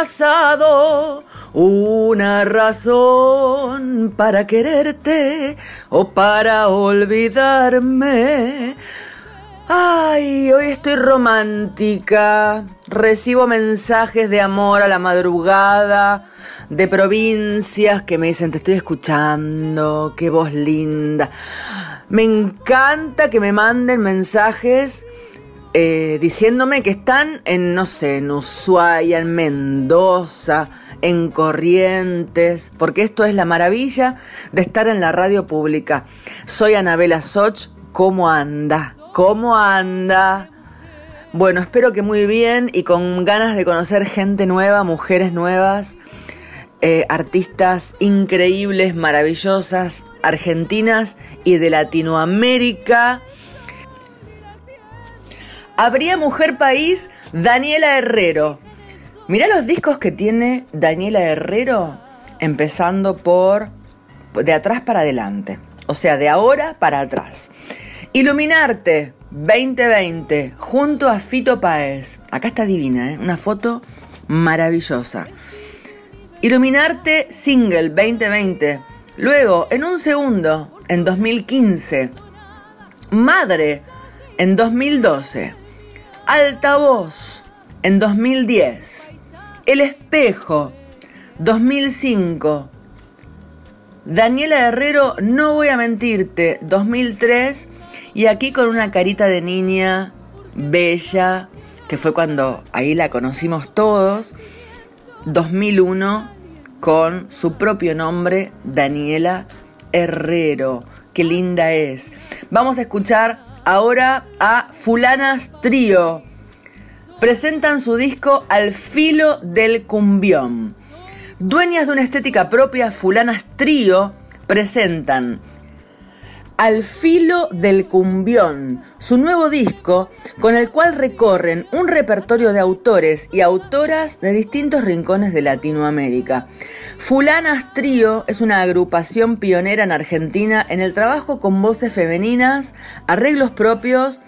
pasado una razón para quererte o para olvidarme. Ay, hoy estoy romántica. Recibo mensajes de amor a la madrugada de provincias que me dicen, te estoy escuchando, qué voz linda. Me encanta que me manden mensajes eh, diciéndome que están en, no sé, en Ushuaia, en Mendoza, en Corrientes, porque esto es la maravilla de estar en la radio pública. Soy Anabela Soch, ¿cómo anda? ¿Cómo anda? Bueno, espero que muy bien y con ganas de conocer gente nueva, mujeres nuevas, eh, artistas increíbles, maravillosas, argentinas y de Latinoamérica. Habría Mujer País, Daniela Herrero. Mirá los discos que tiene Daniela Herrero, empezando por de atrás para adelante. O sea, de ahora para atrás. Iluminarte 2020 junto a Fito Paez. Acá está divina, ¿eh? una foto maravillosa. Iluminarte single 2020. Luego, en un segundo, en 2015. Madre, en 2012. Altavoz en 2010. El espejo 2005. Daniela Herrero, no voy a mentirte, 2003. Y aquí con una carita de niña bella, que fue cuando ahí la conocimos todos. 2001 con su propio nombre, Daniela Herrero. Qué linda es. Vamos a escuchar ahora a Fulanas Trío. presentan su disco Al filo del cumbión. Dueñas de una estética propia, Fulanas Trío presentan Al filo del cumbión, su nuevo disco con el cual recorren un repertorio de autores y autoras de distintos rincones de Latinoamérica. Fulanas Trío es una agrupación pionera en Argentina en el trabajo con voces femeninas, arreglos propios,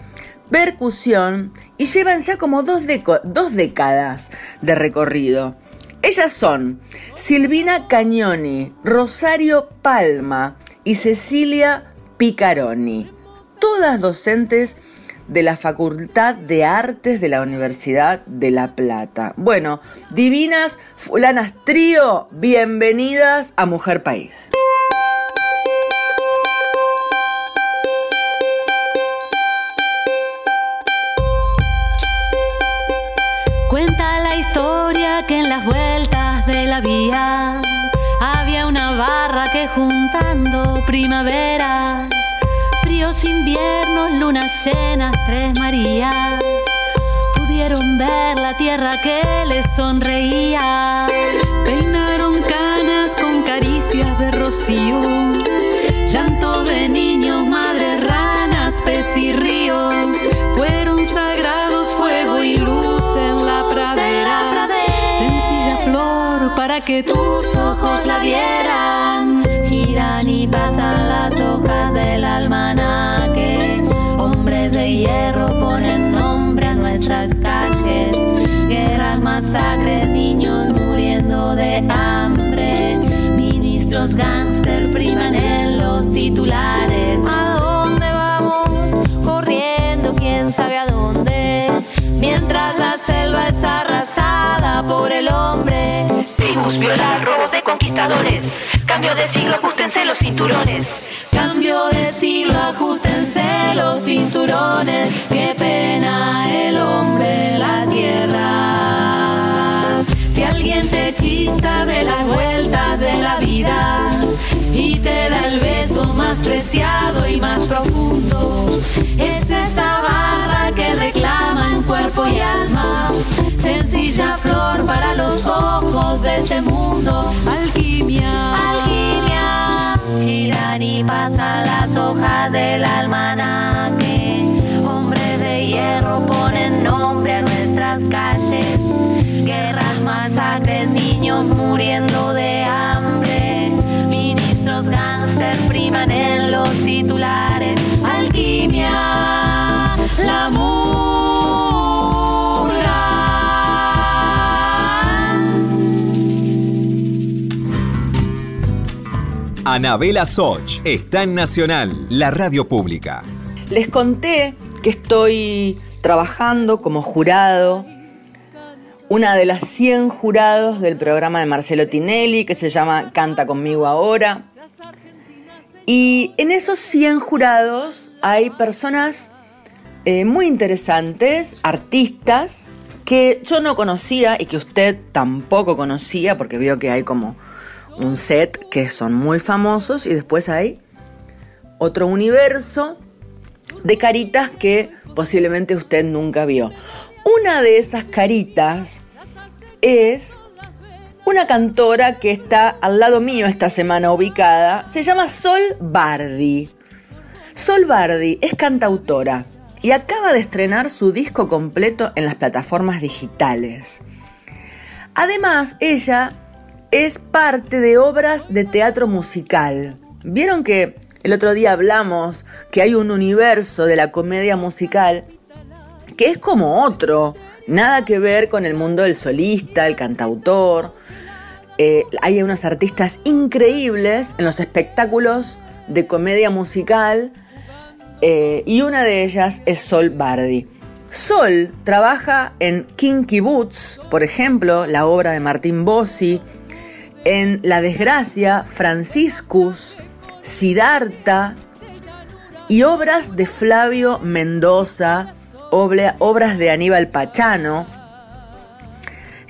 percusión y llevan ya como dos, dos décadas de recorrido. Ellas son Silvina Cañoni, Rosario Palma y Cecilia Picaroni, todas docentes de la Facultad de Artes de la Universidad de La Plata. Bueno, divinas fulanas trío, bienvenidas a Mujer País. Cuenta la historia que en las vueltas de la vía había una barra que juntando primaveras, inviernos, lunas llenas, tres Marías, pudieron ver la tierra que les sonreía. Peinaron canas con caricias de rocío, llanto de niños, madres, ranas, pez y río, fueron sagrados fuego y luz en la pradera. Sencilla flor para que tus ojos la vieran. Giran y pasan las hojas del hierro ponen nombre a nuestras calles. Guerras, masacres, niños muriendo de hambre. Ministros gángsters priman en los titulares. ¿A dónde vamos? Corriendo, quién sabe a dónde. Mientras la selva es arrasada por el hombre. Tribus, violas, robos de conquistadores. Cambio de siglo, ajustense los cinturones. Cambio de siglo, ajustense los cinturones. Qué pena el hombre en la tierra. Si alguien te chista de las vueltas de la vida y te da el beso más preciado y más profundo, es esa barra que reclama en cuerpo y alma. Sencilla flor para los ojos de este mundo. Alquimia, alquimia. Giran y pasan las hojas del almanaque. Hombres de hierro ponen nombre a nuestras calles. Guerras, masacres, niños muriendo de hambre. Ministros gángster priman en los titulares. Alquimia, la Anabela Soch está en Nacional, la radio pública. Les conté que estoy trabajando como jurado, una de las 100 jurados del programa de Marcelo Tinelli que se llama Canta conmigo ahora. Y en esos 100 jurados hay personas eh, muy interesantes, artistas, que yo no conocía y que usted tampoco conocía, porque veo que hay como un set que son muy famosos y después hay otro universo de caritas que posiblemente usted nunca vio. Una de esas caritas es una cantora que está al lado mío esta semana ubicada. Se llama Sol Bardi. Sol Bardi es cantautora y acaba de estrenar su disco completo en las plataformas digitales. Además, ella es parte de obras de teatro musical. ¿Vieron que el otro día hablamos que hay un universo de la comedia musical que es como otro? Nada que ver con el mundo del solista, el cantautor. Eh, hay unos artistas increíbles en los espectáculos de comedia musical eh, y una de ellas es Sol Bardi. Sol trabaja en Kinky Boots, por ejemplo, la obra de Martín Bossi, en La Desgracia, Franciscus, Siddhartha y obras de Flavio Mendoza, obras de Aníbal Pachano.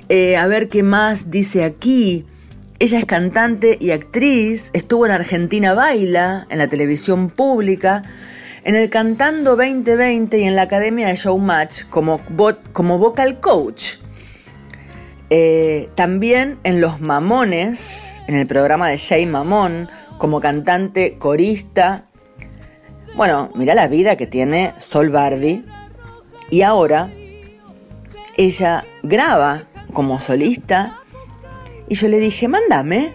Eh, a ver qué más dice aquí. Ella es cantante y actriz, estuvo en Argentina Baila, en la televisión pública, en el Cantando 2020 y en la Academia de Showmatch como, como vocal coach. Eh, también en Los Mamones, en el programa de Jay Mamón, como cantante corista. Bueno, mira la vida que tiene Sol Bardi. Y ahora ella graba como solista. Y yo le dije, mándame,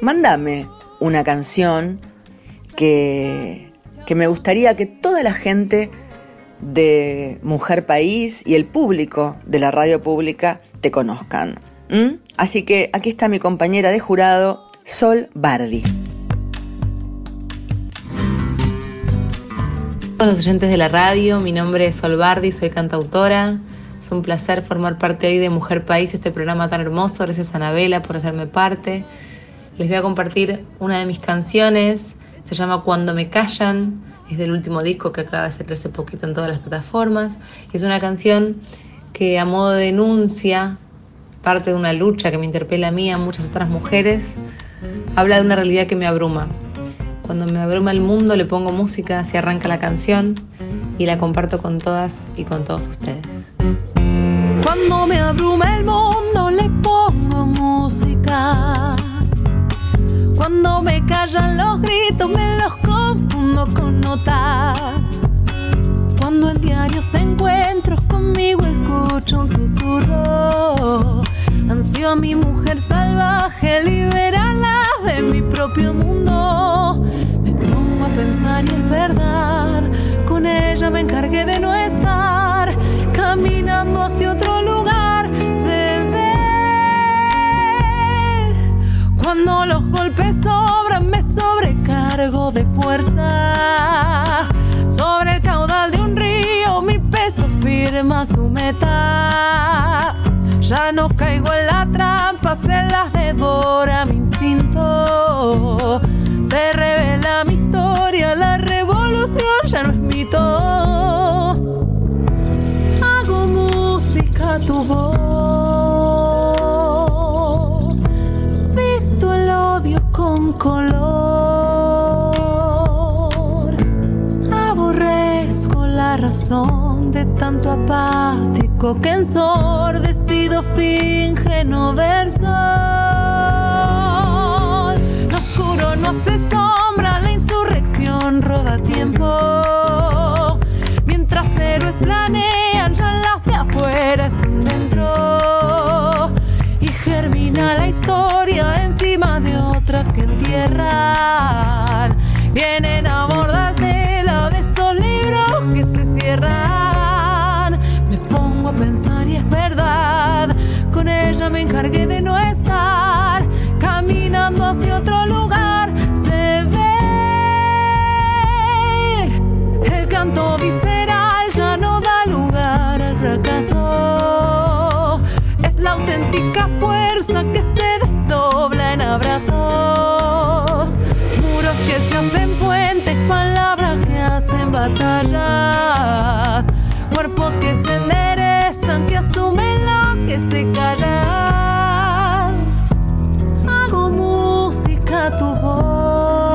mándame una canción que, que me gustaría que toda la gente de Mujer País y el público de la radio pública te conozcan. Así que aquí está mi compañera de jurado, Sol Bardi. Hola los oyentes de la radio, mi nombre es Sol Bardi, soy cantautora. Es un placer formar parte hoy de Mujer País, este programa tan hermoso. Gracias a Anabela por hacerme parte. Les voy a compartir una de mis canciones, se llama Cuando me callan, es del último disco que acaba de salir hace poquito en todas las plataformas. Es una canción que a modo de denuncia, parte de una lucha que me interpela a mí, a muchas otras mujeres, habla de una realidad que me abruma. Cuando me abruma el mundo le pongo música, se arranca la canción y la comparto con todas y con todos ustedes. Cuando me abruma el mundo le pongo música. Cuando me callan los gritos me los confundo con notas. Cuando en diarios encuentros conmigo escucho un susurro. Ansío a mi mujer salvaje, liberarla de mi propio mundo. Me pongo a pensar y es verdad, con ella me encargué de no estar caminando hacia otro lugar. Se ve cuando los golpes sobran, de fuerza. Sobre el caudal de un río, mi peso firma su meta. Ya no caigo en la trampa, se las devora mi instinto. Se revela mi historia, la revolución ya no es mito. Hago música tu voz, la razón de tanto apático que ensordecido finge no ver sol. Lo oscuro no hace sombra, la insurrección roba tiempo. Mientras héroes planean, ya las de afuera están dentro. Y germina la historia encima de otras que entierran. Vienen a abordarte de no estar caminando hacia otro lugar. Se ve el canto visceral ya no da lugar al fracaso. Es la auténtica fuerza que se desdobla en abrazos. Muros que se hacen puentes, palabras que hacen batallas. Cuerpos que se enderezan, que asumen lo que se callan. Tu voz.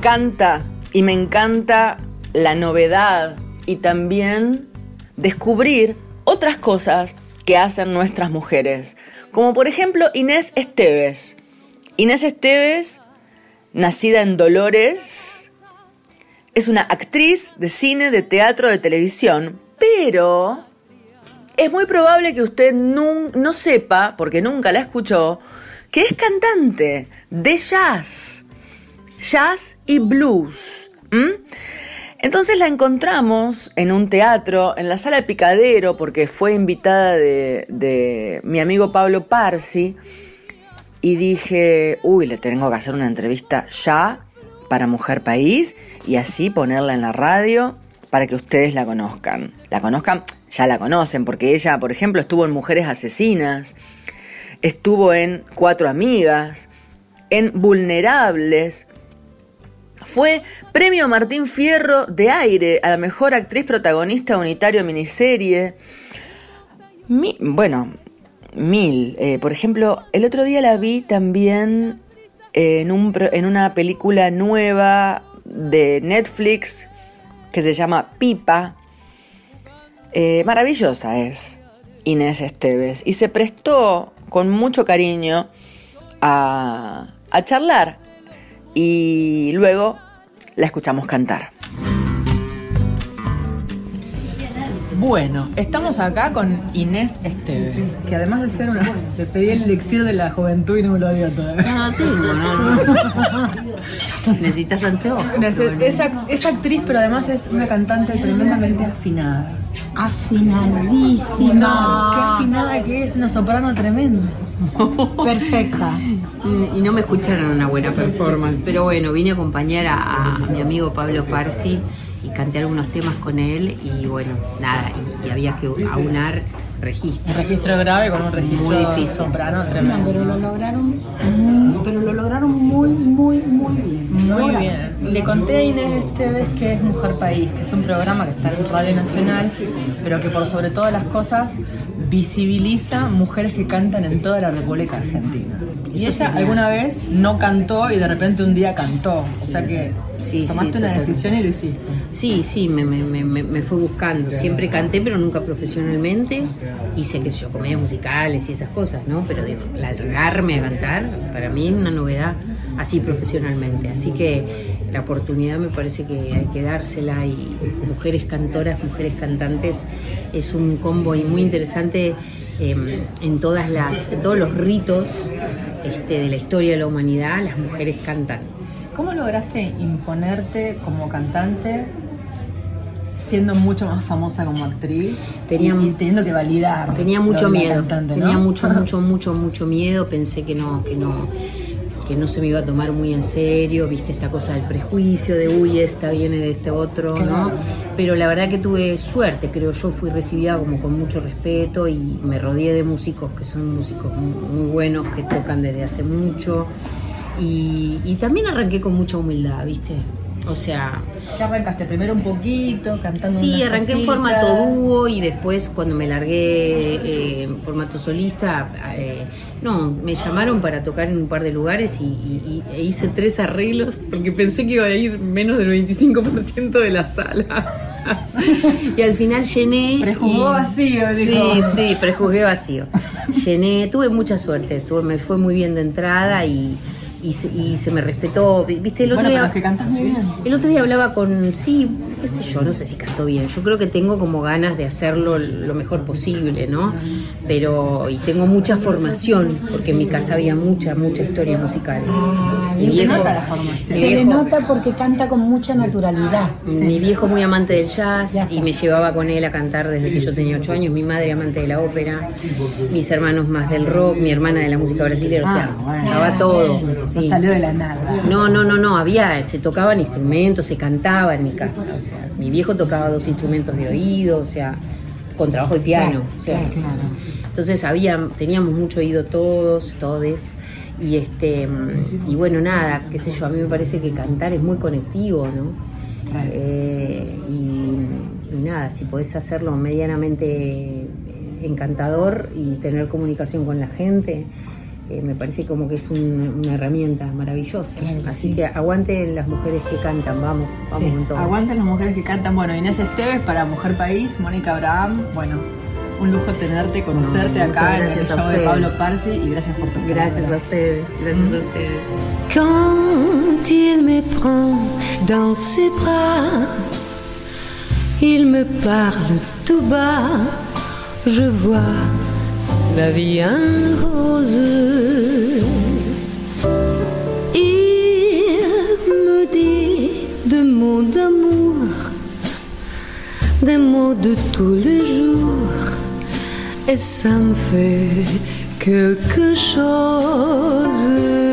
Encanta y me encanta la novedad y también descubrir otras cosas que hacen nuestras mujeres. Como por ejemplo Inés Esteves. Inés Esteves, nacida en Dolores, Es una actriz de cine, de teatro, de televisión, pero es muy probable que usted nun- no sepa, porque nunca la escuchó, que es cantante de jazz, jazz y blues. Entonces la encontramos en un teatro, en la sala del Picadero, porque fue invitada de, de mi amigo Pablo Parsi, y dije, uy, le tengo que hacer una entrevista ya para Mujer País y así ponerla en la radio para que ustedes la conozcan. La conozcan, ya la conocen, porque ella, por ejemplo, estuvo en Mujeres Asesinas, estuvo en Cuatro Amigas, en Vulnerables, fue premio Martín Fierro de aire a la mejor actriz protagonista unitario miniserie. Mi- bueno, mil. Eh, por ejemplo, el otro día la vi también en, un, en una película nueva de Netflix que se llama Pipa. Eh, maravillosa es Inés Esteves y se prestó con mucho cariño a, a charlar y luego la escuchamos cantar. Bueno, estamos acá con Inés Esteves, que además de ser una. Le pedí el elixir de la juventud y no me lo dio todavía. No, no tengo, no, no. Necesitas anteojos. Es, es ac- es actriz, pero además es una cantante tremendamente afinada. Afinadísima. No, qué afinada que es, una soprano tremenda. Perfecta. Mm, Y no me escucharon una buena performance, pero bueno, vine a acompañar a, a mi amigo Pablo Parsi y canté algunos temas con él y bueno, nada, y, y había que aunar registros. Un registro grave con un registro Muy difícil. soprano No, tremendo. pero lo lograron, pero lo lograron muy, muy, muy bien. Muy Ahora, bien. Le conté a Inés Esteves que es Mujer País, que es un programa que está en Radio Nacional, pero que por sobre todas las cosas visibiliza mujeres que cantan en toda la República Argentina. Y ella alguna vez no cantó y de repente un día cantó. O sea que Sí, tomaste sí, una decisión y lo hiciste. Sí, sí, me, me, me, me- fue buscando. Siempre canté, pero nunca profesionalmente. Hice, qué sé yo, comedias musicales y esas cosas, ¿no? Pero digo, largarme a cantar, para mí es una novedad así profesionalmente. Así que la oportunidad me parece que hay que dársela y mujeres cantoras, mujeres cantantes, es un combo y muy interesante eh, en, todas las, en todos los ritos este, de la historia de la humanidad, las mujeres cantan. ¿Cómo lograste imponerte como cantante siendo mucho más famosa como actriz Tenía- y, y teniendo que validar? Tenía mucho miedo, cantante, ¿no? tenía mucho, mucho, mucho, mucho miedo. Pensé que no, que no, que no se me iba a tomar muy en serio. Viste esta cosa del prejuicio de uy, esta viene de este otro, ¿no? Pero la verdad que tuve suerte, creo yo. Fui recibida como con mucho respeto y me rodeé de músicos que son músicos muy, muy buenos que tocan desde hace mucho. Y, y también arranqué con mucha humildad, ¿viste? O sea, ¿Qué arrancaste? Primero un poquito, cantando Sí, arranqué en cositas. formato dúo y después cuando me largué eh, en formato solista, eh, no, me llamaron para tocar en un par de lugares y, y- y- e hice tres arreglos porque pensé que iba a ir menos del 25% de la sala. y al final llené. Prejuzgó y- vacío, Sí, dijo. sí, prejuzgué vacío. Llené, tuve mucha suerte, tuve, me fue muy bien de entrada y, y, se, y se me respetó. Viste, el otro Bueno, día. pero es que cantas muy bien. El otro día hablaba con, sí, qué sé yo, no sé si cantó bien. Yo creo que tengo como ganas de hacerlo lo mejor posible, ¿no? Pero, y tengo mucha formación, porque en mi casa había mucha, mucha historia musical. Mi Se viejo- nota la formación. Se le nota porque canta con mucha naturalidad. mi viejo muy amante del jazz y me llevaba con él a cantar desde que yo tenía ocho años. Mi madre amante de la ópera, mis hermanos más del rock, mi hermana de la música brasileña. O sea, Ah, bueno. estaba todo. No sí. salió de la nada. No, no, no, no, había, se tocaban instrumentos, se cantaba en mi casa. O sea, mi viejo tocaba dos instrumentos de oído, o sea, con trabajo de piano. o sea, Entonces había, teníamos mucho oído todos, todes. Y este, y bueno, nada, qué sé yo, a mí me parece que cantar es muy conectivo, ¿no? Eh, y, y nada, si podés hacerlo medianamente encantador y tener comunicación con la gente, eh, me parece como que es un- una herramienta maravillosa. Así que aguanten las mujeres que cantan, vamos, vamos con todo. Aguanten las mujeres que cantan. Bueno, Inés Esteves para Mujer País, Mónica Abraham, bueno, Un lujo tenerte, conocerte acá en el gracias a show de. Pablo Parsi y gracias por tu Gracias a ustedes, gracias a ustedes. Quand il me prend dans ses bras, il me parle tout bas, je vois la vie en rose. Il me dit de mots d'amour, des mots de tous les jours, et ça me fait quelque chose.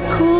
cool.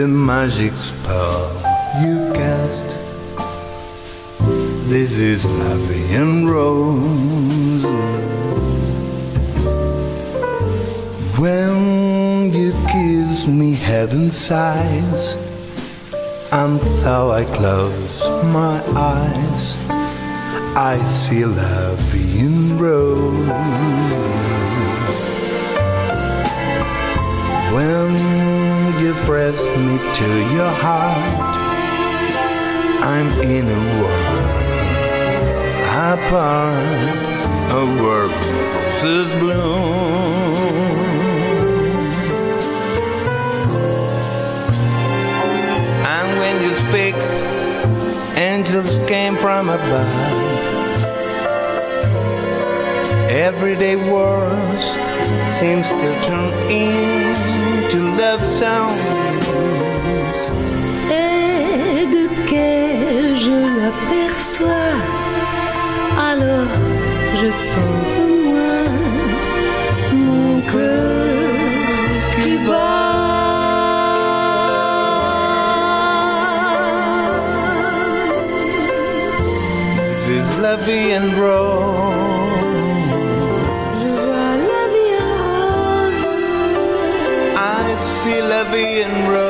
The magic spell you cast. This is Lavi and Rose. When you kiss me heaven sighs, and though I close my eyes, I see Lavi and Rose. When you press me to your heart, I'm in a world apart, a world roses bloom. And when you speak, angels came from above. Everyday words seems to turn into love songs. et de que je l'aperçois, alors je sens en moi mon cœur qui bat. This is la and rose. Levy and Rose.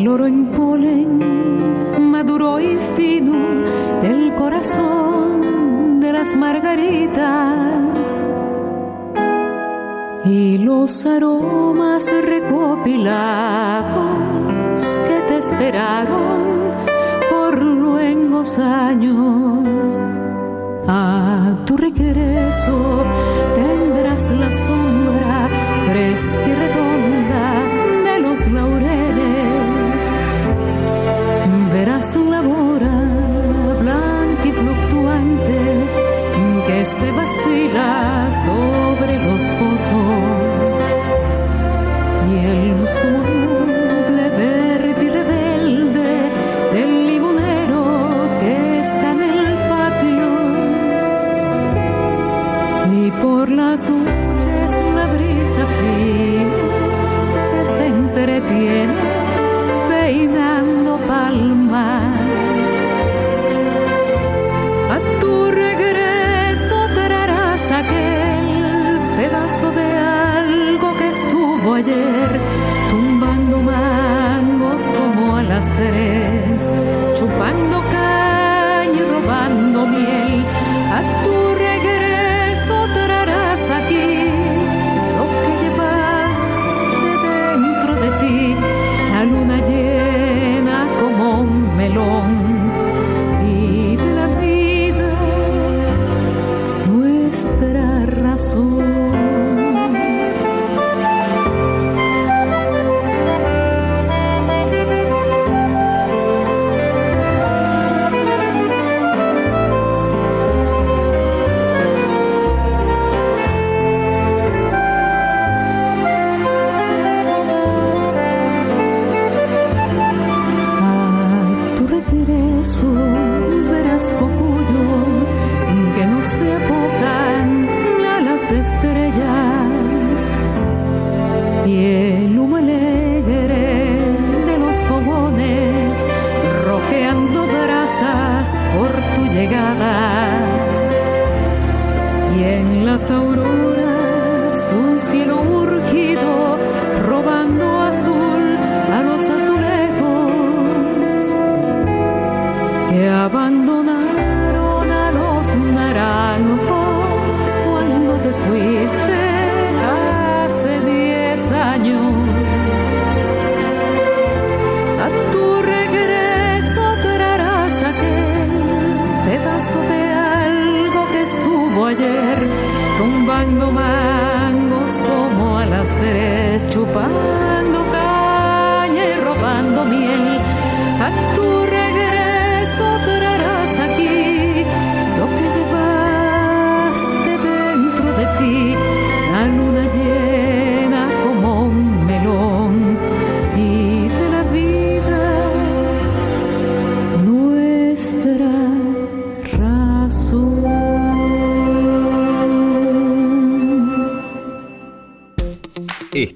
El oro en polen maduro y fino del corazón de las margaritas y los aromas recopilados que te esperaron por luengos años. A tu regreso tendrás la sombra fresca y redonda sobre los pozos. Y el soluble verde y rebelde del limonero que está en el patio. Y por las noches una brisa fina que se entretiene chupando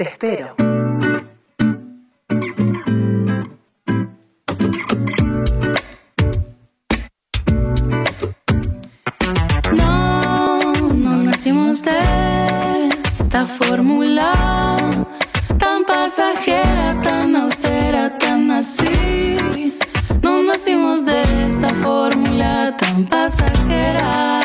Te espero. No, no nacimos de esta fórmula tan pasajera, tan austera, tan así. No nacimos de esta fórmula tan pasajera.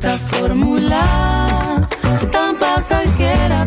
Esta fórmula tan pasajera,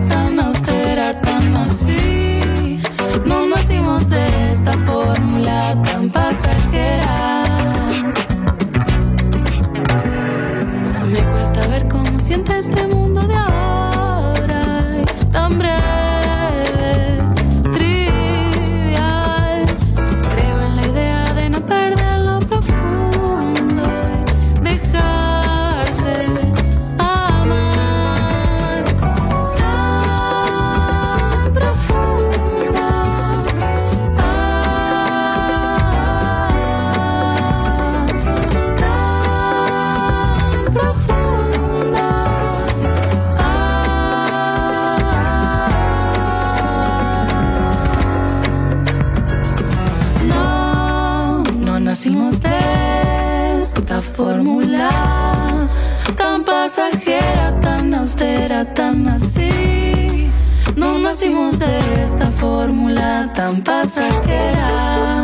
fórmula tan pasajera, tan austera, tan así. No nacimos de esta fórmula tan pasajera.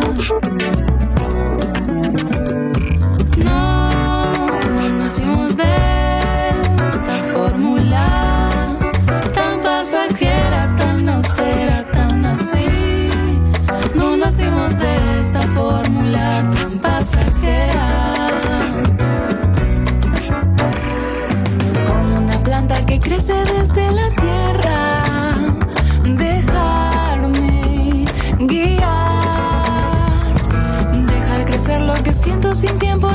No, no nacimos de esta fórmula tan pasajera, tan austera, tan así. No nacimos de esta fórmula tan pasajera. Que crece desde la tierra. Dejarme guiar. Dejar crecer lo que siento sin tiempo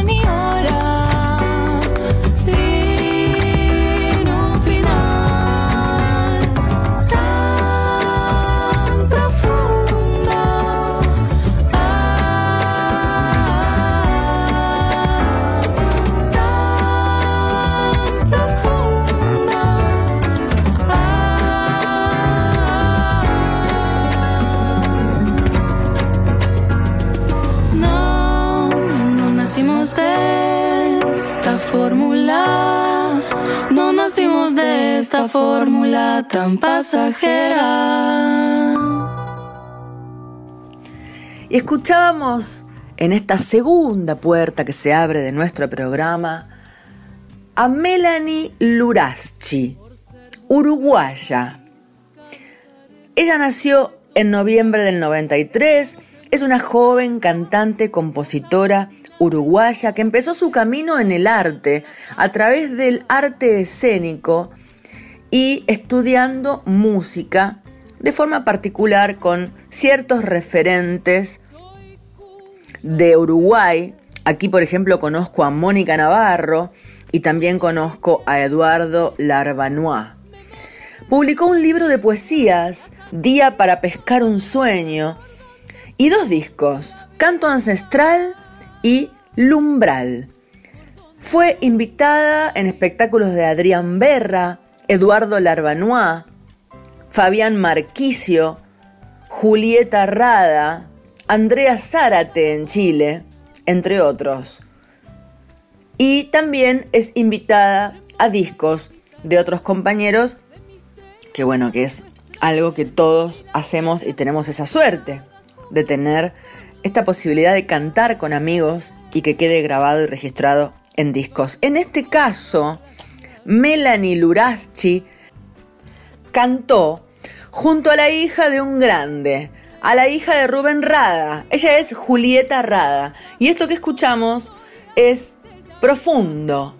fórmula tan pasajera. Y escuchábamos en esta segunda puerta que se abre de nuestro programa a Melanie Luraschi, uruguaya. Ella nació en noviembre del 93, es una joven cantante, compositora uruguaya que empezó su camino en el arte a través del arte escénico y estudiando música de forma particular con ciertos referentes de Uruguay. Aquí, por ejemplo, conozco a Mónica Navarro y también conozco a Eduardo Larbanois. Publicó un libro de poesías, Día para pescar un sueño, y dos discos, Canto Ancestral y Lumbral. Fue invitada en espectáculos de Adrián Berra, Eduardo Larbanois, Fabián Marquicio, Julieta Rada, Andrea Zárate en Chile, entre otros. Y también es invitada a discos de otros compañeros, que bueno, que es algo que todos hacemos y tenemos esa suerte de tener esta posibilidad de cantar con amigos y que quede grabado y registrado en discos. En este caso, Melanie Luraschi cantó junto a la hija de un grande, a la hija de Rubén Rada. Ella es Julieta Rada. Y esto que escuchamos es profundo.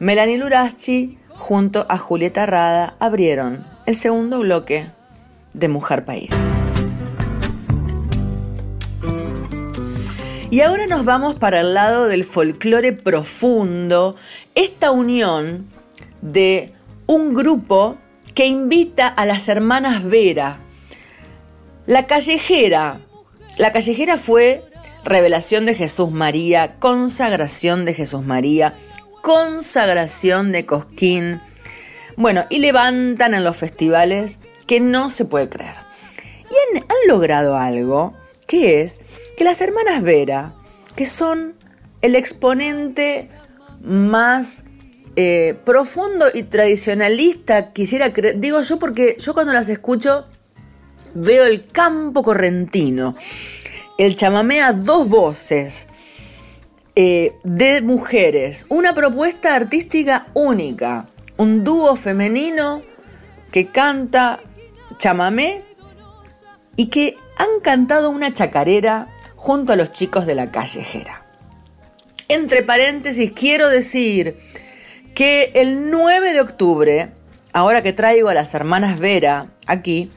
Melanie Luraschi junto a Julieta Rada abrieron el segundo bloque de Mujer País. Y ahora nos vamos para el lado del folclore profundo, esta unión de un grupo que invita a las hermanas Vera. La callejera. La callejera fue revelación de Jesús María, consagración de Jesús María, consagración de Cosquín. Bueno, y levantan en los festivales que no se puede creer. Y han, han logrado algo, que es que las hermanas Vera, que son el exponente más eh, profundo y tradicionalista, quisiera creer, digo yo porque yo cuando las escucho veo el campo correntino, el chamamé a dos voces eh, de mujeres, una propuesta artística única, un dúo femenino que canta chamamé y que han cantado una chacarera junto a los chicos de la callejera. Entre paréntesis, quiero decir que el 9 de octubre, ahora que traigo a las hermanas Vera aquí,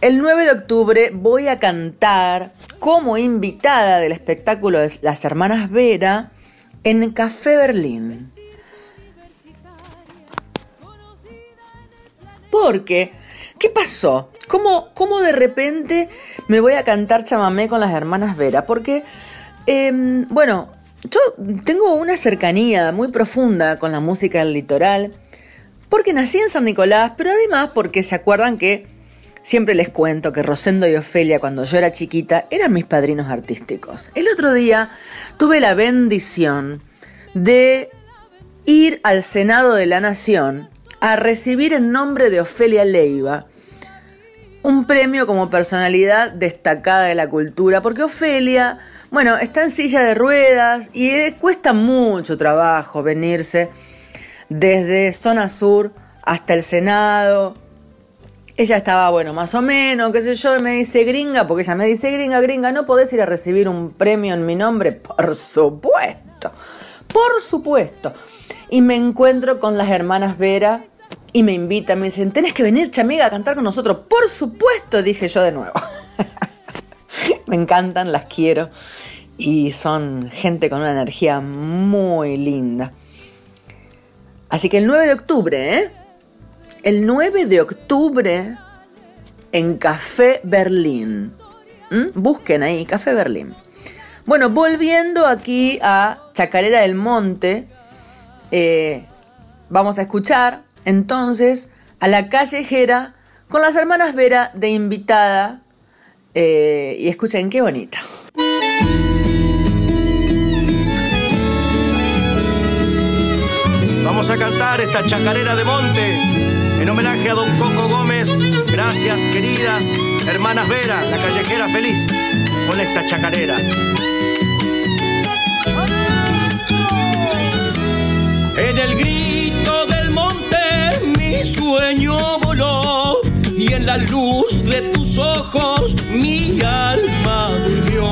el 9 de octubre voy a cantar como invitada del espectáculo de las hermanas Vera en Café Berlín. Porque, ¿qué pasó? ¿Cómo, ¿Cómo, de repente me voy a cantar chamamé con las hermanas Vera? Porque, eh, bueno, yo tengo una cercanía muy profunda con la música del litoral, porque nací en San Nicolás, pero además porque se acuerdan que siempre les cuento que Rosendo y Ofelia cuando yo era chiquita eran mis padrinos artísticos. El otro día tuve la bendición de ir al Senado de la Nación a recibir en nombre de Ofelia Leiva un premio como personalidad destacada de la cultura, porque Ofelia, bueno, está en silla de ruedas y cuesta mucho trabajo venirse desde zona sur hasta el Senado. Ella estaba, bueno, más o menos, qué sé yo, y me dice gringa, porque ella me dice gringa, gringa, ¿no podés ir a recibir un premio en mi nombre? Por supuesto, por supuesto. Y me encuentro con las hermanas Vera y me invitan, me dicen, tenés que venir, chamiga, a cantar con nosotros. Por supuesto, dije yo de nuevo. me encantan, las quiero y son gente con una energía muy linda. Así que el 9 de octubre, ¿eh? El 9 de octubre en Café Berlín. ¿Mm? Busquen ahí, Café Berlín. Bueno, volviendo aquí a Chacarera del Monte, eh, vamos a escuchar entonces a la callejera con las hermanas Vera de invitada. eh, y escuchen qué bonito. Vamos a cantar esta chacarera de monte en homenaje a don Coco Gómez. Gracias, queridas hermanas Vera, la callejera feliz, con esta chacarera. En el grito monte mi sueño voló y en la luz de tus ojos mi alma durmió.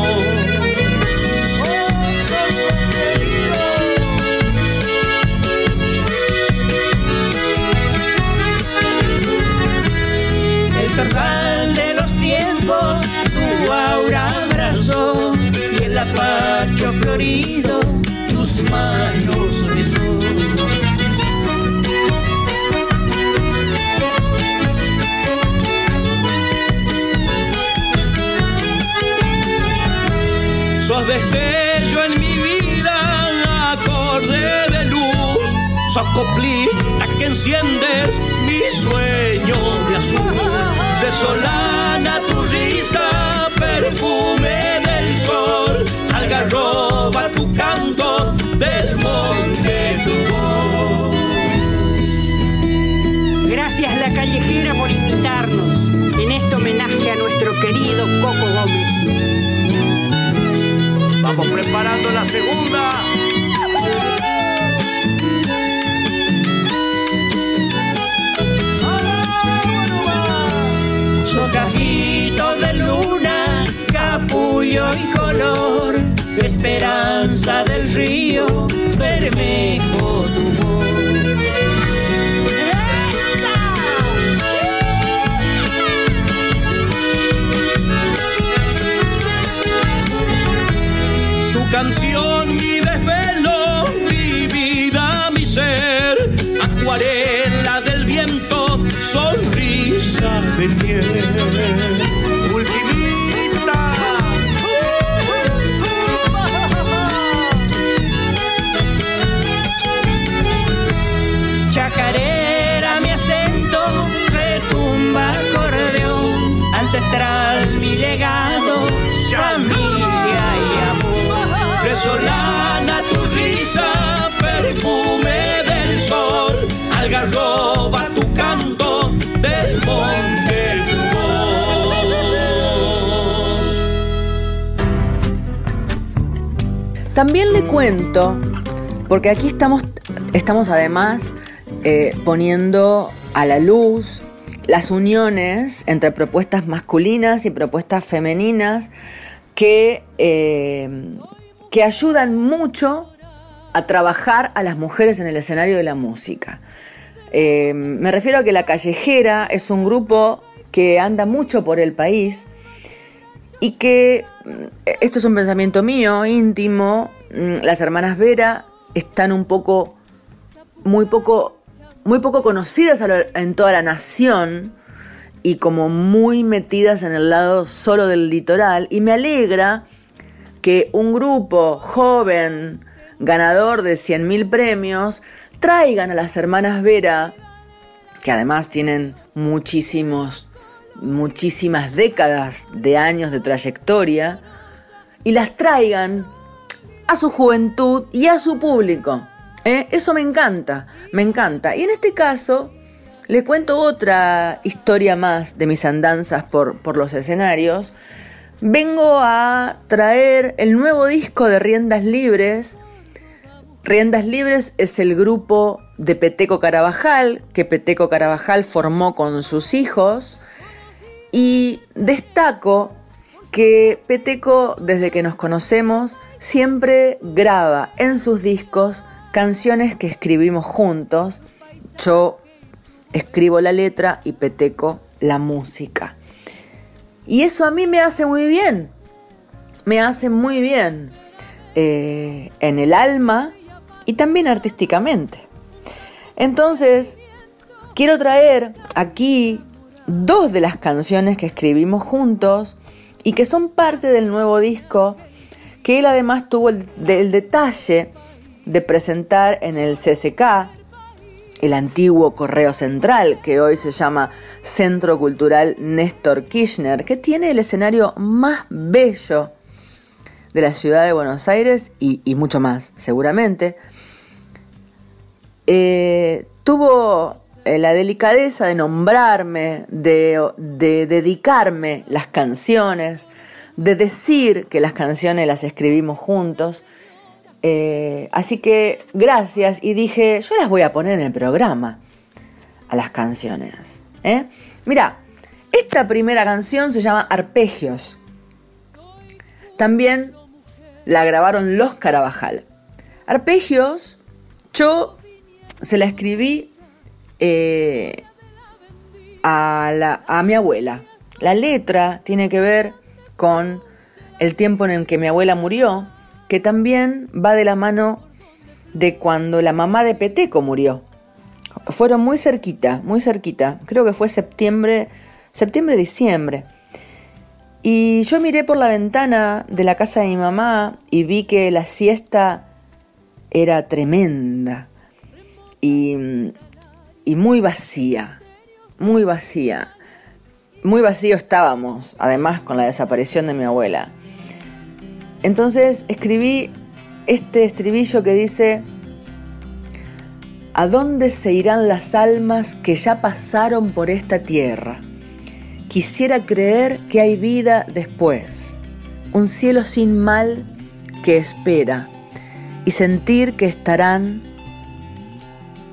El zorzal de los tiempos tu aura abrazó y el apacho florido tus manos besó. Sos destello en mi vida, acorde de luz. Sos coplita que enciendes mi sueño de azul. Resolana tu risa, perfume del sol. Algarroba tu canto, del monte tu voz. Gracias la callejera por invitarnos en este homenaje a nuestro querido Coco Gómez. Vamos preparando la segunda. Sos gajito de luna, capullo y color, esperanza del río, bermejo tu voz. Canción, mi desvelo, mi vida, mi ser, acuarela del viento, sonrisa de miel. Ultimita. Chacarera mi acento, retumba acordeón, ancestral amor. Resolana tu risa, perfume del sol, algarroba tu canto, del monte tu. También le cuento, porque aquí estamos, estamos además eh, poniendo a la luz las uniones entre propuestas masculinas y propuestas femeninas que, eh, que ayudan mucho a trabajar a las mujeres en el escenario de la música. Eh, me refiero a que La Callejera es un grupo que anda mucho por el país y que, mm, esto es un pensamiento mío, íntimo, mm, las hermanas Vera están un poco, muy poco, muy poco conocidas en toda la nación y como muy metidas en el lado solo del litoral y me alegra que un grupo joven, ganador de 100.000 premios, traigan a las hermanas Vera, que además tienen muchísimos, muchísimas décadas de años de trayectoria, y las traigan a su juventud y a su público. ¿eh? Eso me encanta, me encanta. Y en este caso, le cuento otra historia más de mis andanzas por, por los escenarios. Vengo a traer el nuevo disco de Riendas Libres. Riendas Libres es el grupo de Peteco Carabajal, que Peteco Carabajal formó con sus hijos. Y destaco que Peteco, desde que nos conocemos, siempre graba en sus discos canciones que escribimos juntos. Yo escribo la letra y Peteco la música. Y eso a mí me hace muy bien, me hace muy bien eh, en el alma y también artísticamente. Entonces, quiero traer aquí dos de las canciones que escribimos juntos y que son parte del nuevo disco que él además tuvo el, el detalle de presentar en el CCK, el antiguo Correo Central, que hoy se llama Centro Cultural Néstor Kirchner, que tiene el escenario más bello de la ciudad de Buenos Aires y, mucho más, seguramente. Eh, tuvo eh, la delicadeza de nombrarme, de, de dedicarme las canciones, de decir que las canciones las escribimos juntos eh, así que gracias y dije, yo las voy a poner en el programa a las canciones. ¿eh? Mira, esta primera canción se llama Arpegios. También la grabaron los Carabajal. Arpegios, yo se la escribí eh, a, a mi abuela. La letra tiene que ver con el tiempo en el que mi abuela murió que también va de la mano de cuando la mamá de Peteco murió. Fueron muy cerquita, muy cerquita. Creo que fue septiembre, septiembre, diciembre. Y yo miré por la ventana de la casa de mi mamá y vi que la siesta era tremenda y, y muy vacía, muy vacía. Muy vacío estábamos, además con la desaparición de mi abuela. Entonces escribí este estribillo que dice, ¿A dónde se irán las almas que ya pasaron por esta tierra? Quisiera creer que hay vida después, un cielo sin mal que espera y sentir que estarán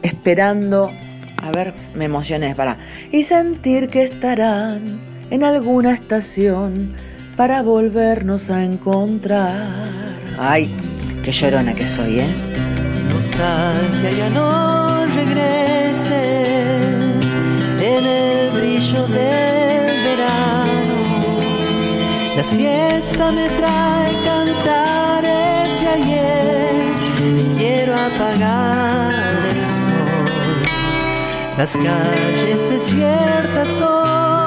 esperando, a ver, me emocioné, para, y sentir que estarán en alguna estación para volvernos a encontrar. Ay, qué llorona que soy, ¿eh? Nostalgia, ya no regreses en el brillo del verano. La siesta me trae cantares de ayer y quiero apagar el sol. Las calles desiertas son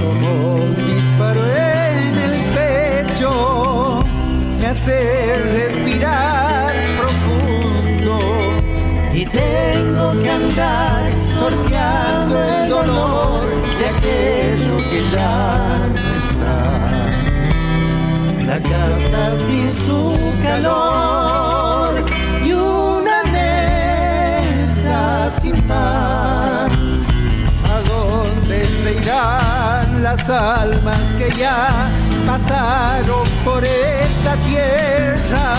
como un disparo en el pecho me hace respirar profundo y tengo que andar sorteando el dolor de aquello que ya. La casa sin su calor y una mesa sin pan. ¿A dónde se irán las almas que ya pasaron por esta tierra?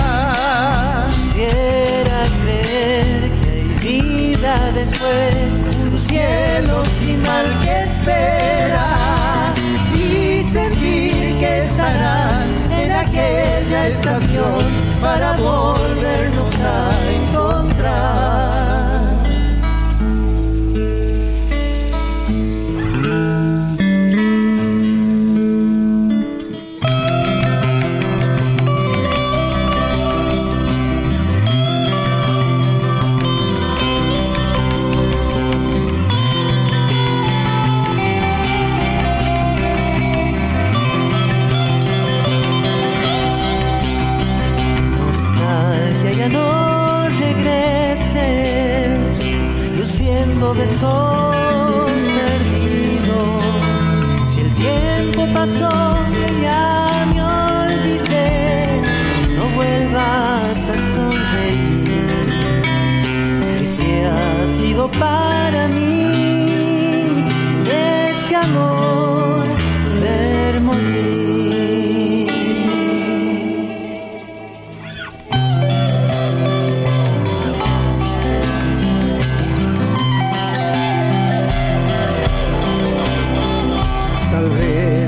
Quisiera creer que hay vida después, un cielo sin mal que espera y sentir que estarán en estación para volvernos a encontrar. 서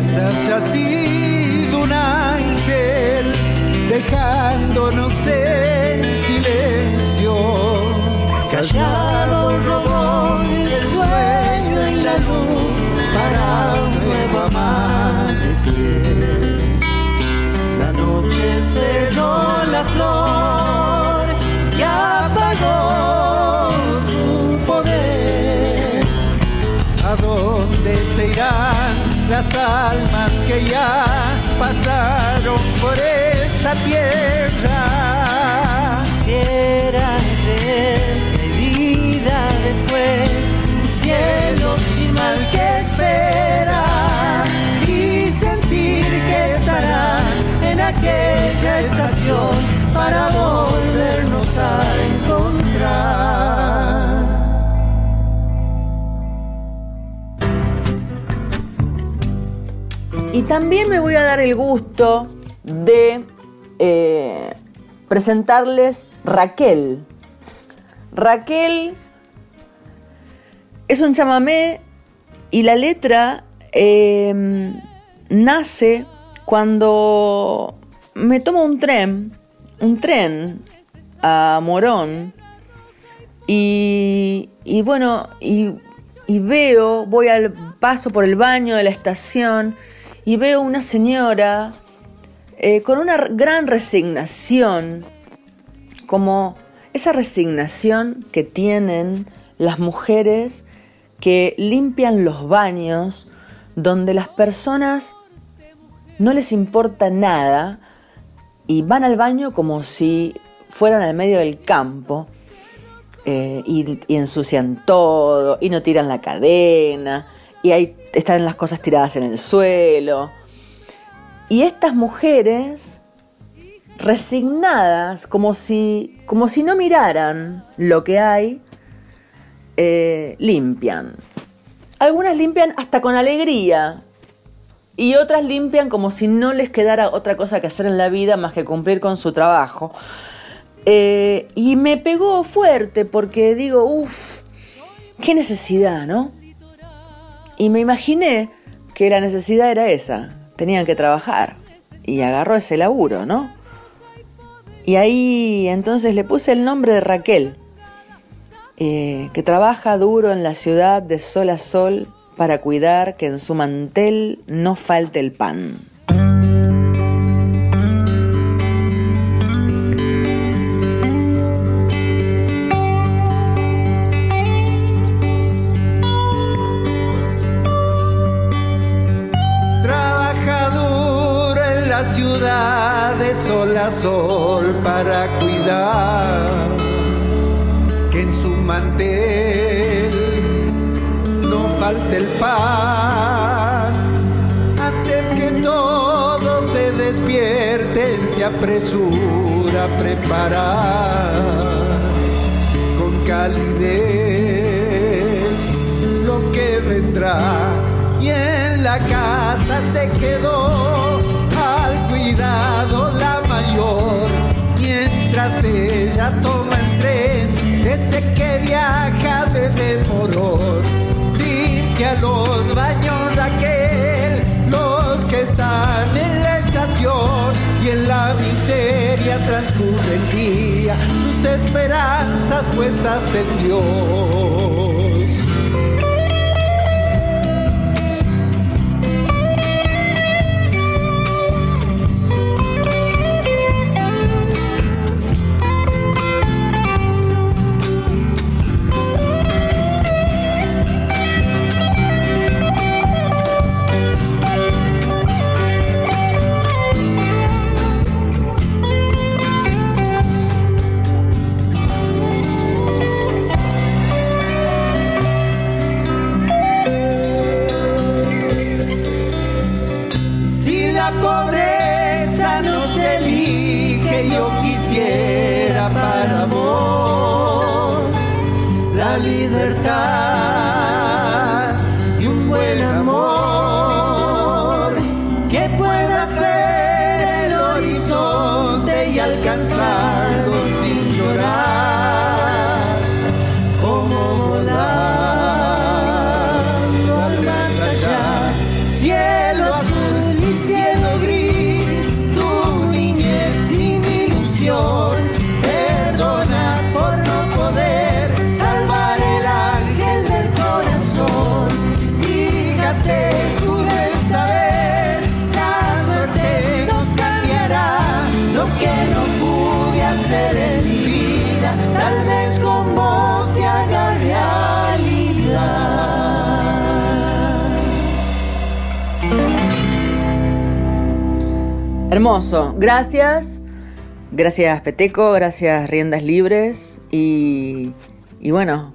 haya sido un ángel dejándonos en silencio. Callado robó el sueño y la luz para un nuevo amanecer. La noche cerró la las almas que ya pasaron por esta tierra? Quisiera creer que vida después, un cielo sin mal que espera y sentir que estará en aquella estación para volvernos también me voy a dar el gusto de eh, presentarles Raquel. Raquel es un chamamé y la letra eh, nace cuando me tomo un tren, un tren a Morón y, y bueno, y, y veo, voy al paso por el baño de la estación y veo una señora eh, con una gran resignación, como esa resignación que tienen las mujeres que limpian los baños donde las personas no les importa nada y van al baño como si fueran al medio del campo eh, y, y ensucian todo y no tiran la cadena y ahí están las cosas tiradas en el suelo. Y estas mujeres resignadas, como si, como si no miraran lo que hay, eh, limpian. Algunas limpian hasta con alegría y otras limpian como si no les quedara otra cosa que hacer en la vida más que cumplir con su trabajo. Eh, y me pegó fuerte porque digo, uff, qué necesidad, ¿no? Y me imaginé que la necesidad era esa, tenían que trabajar. Y agarró ese laburo, ¿no? Y ahí entonces le puse el nombre de Raquel, eh, que trabaja duro en la ciudad de sol a sol para cuidar que en su mantel no falte el pan. Sol a sol para cuidar que en su mantel no falte el pan. Antes que todos se despierten, se apresura a preparar con calidez lo que vendrá. Y en la casa se quedó ella toma el tren, ese que viaja desde Morón. Limpia los baños Raquel, los que están en la estación y en la miseria transcurre el día, sus esperanzas puestas en Hermoso, gracias. Gracias Peteco, gracias Riendas Libres y, bueno,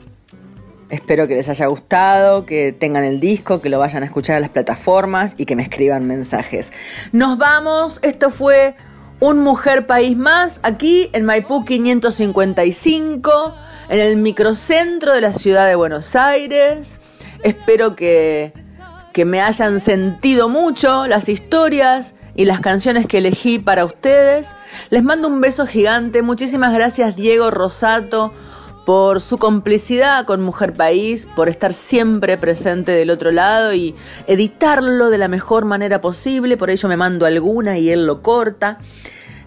espero que les haya gustado, que tengan el disco, que lo vayan a escuchar a las plataformas y que me escriban mensajes. Nos vamos, esto fue Un Mujer País Más aquí en Maipú 555, en el microcentro de la ciudad de Buenos Aires. Espero que, que me hayan sentido mucho las historias y las canciones que elegí para ustedes. Les mando un beso gigante. Muchísimas gracias Diego Rosato por su complicidad con Mujer País, por estar siempre presente del otro lado y editarlo de la mejor manera posible. Por ello me mando alguna y él lo corta.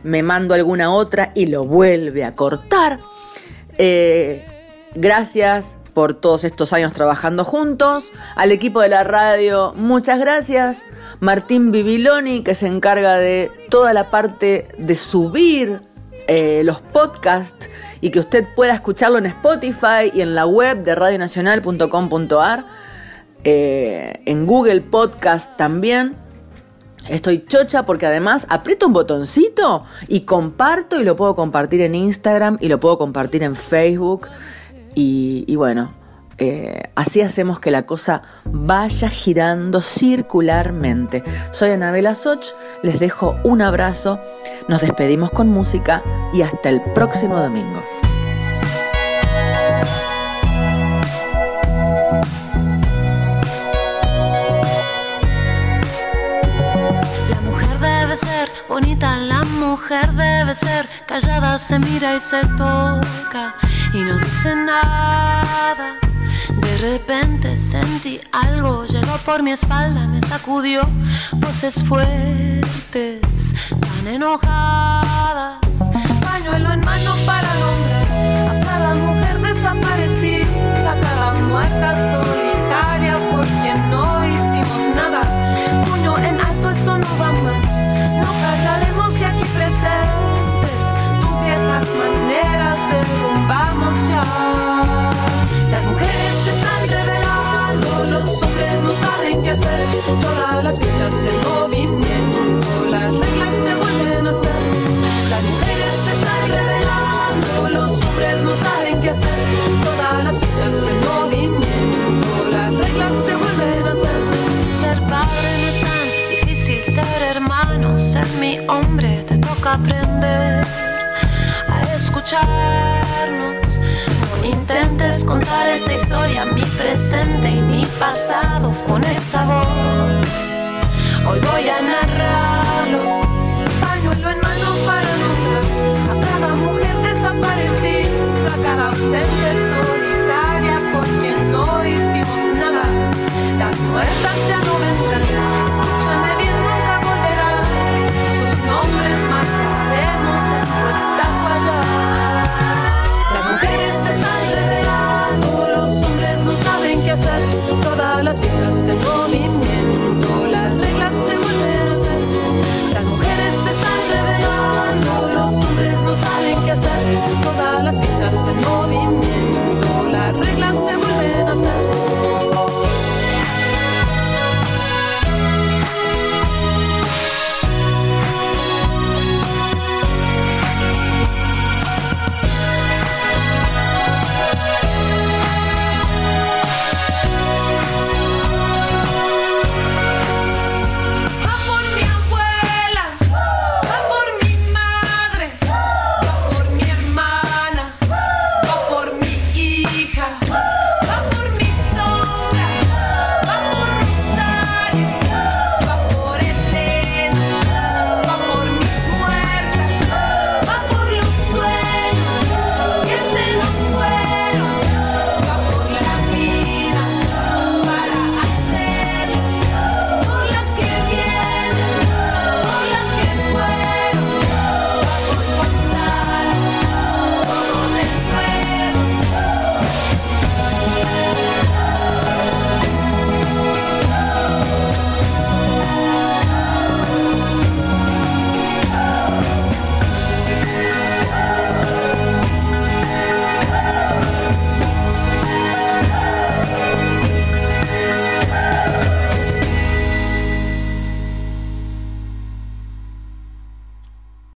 Me mando alguna otra y lo vuelve a cortar. Eh, gracias por todos estos años trabajando juntos. Al equipo de la radio, muchas gracias. Martín Bibiloni, que se encarga de toda la parte de subir eh, los podcasts y que usted pueda escucharlo en Spotify y en la web de radionacional.com.ar, eh, en Google Podcast también. Estoy chocha porque además aprieto un botoncito y comparto y lo puedo compartir en Instagram y lo puedo compartir en Facebook. Y, bueno, eh, así hacemos que la cosa vaya girando circularmente. Soy Anabela Soch, les dejo un abrazo, nos despedimos con música y hasta el próximo domingo. Bonita, la mujer debe ser callada, se mira y se toca y no dice nada. De repente sentí algo, llegó por mi espalda, me sacudió voces fuertes, tan enojadas. No intentes contar esta historia, mi presente y mi pasado con esta voz. Hoy voy a narrarlo, pañuelo en mano para nombrar a cada mujer desaparecida, a cada ausente.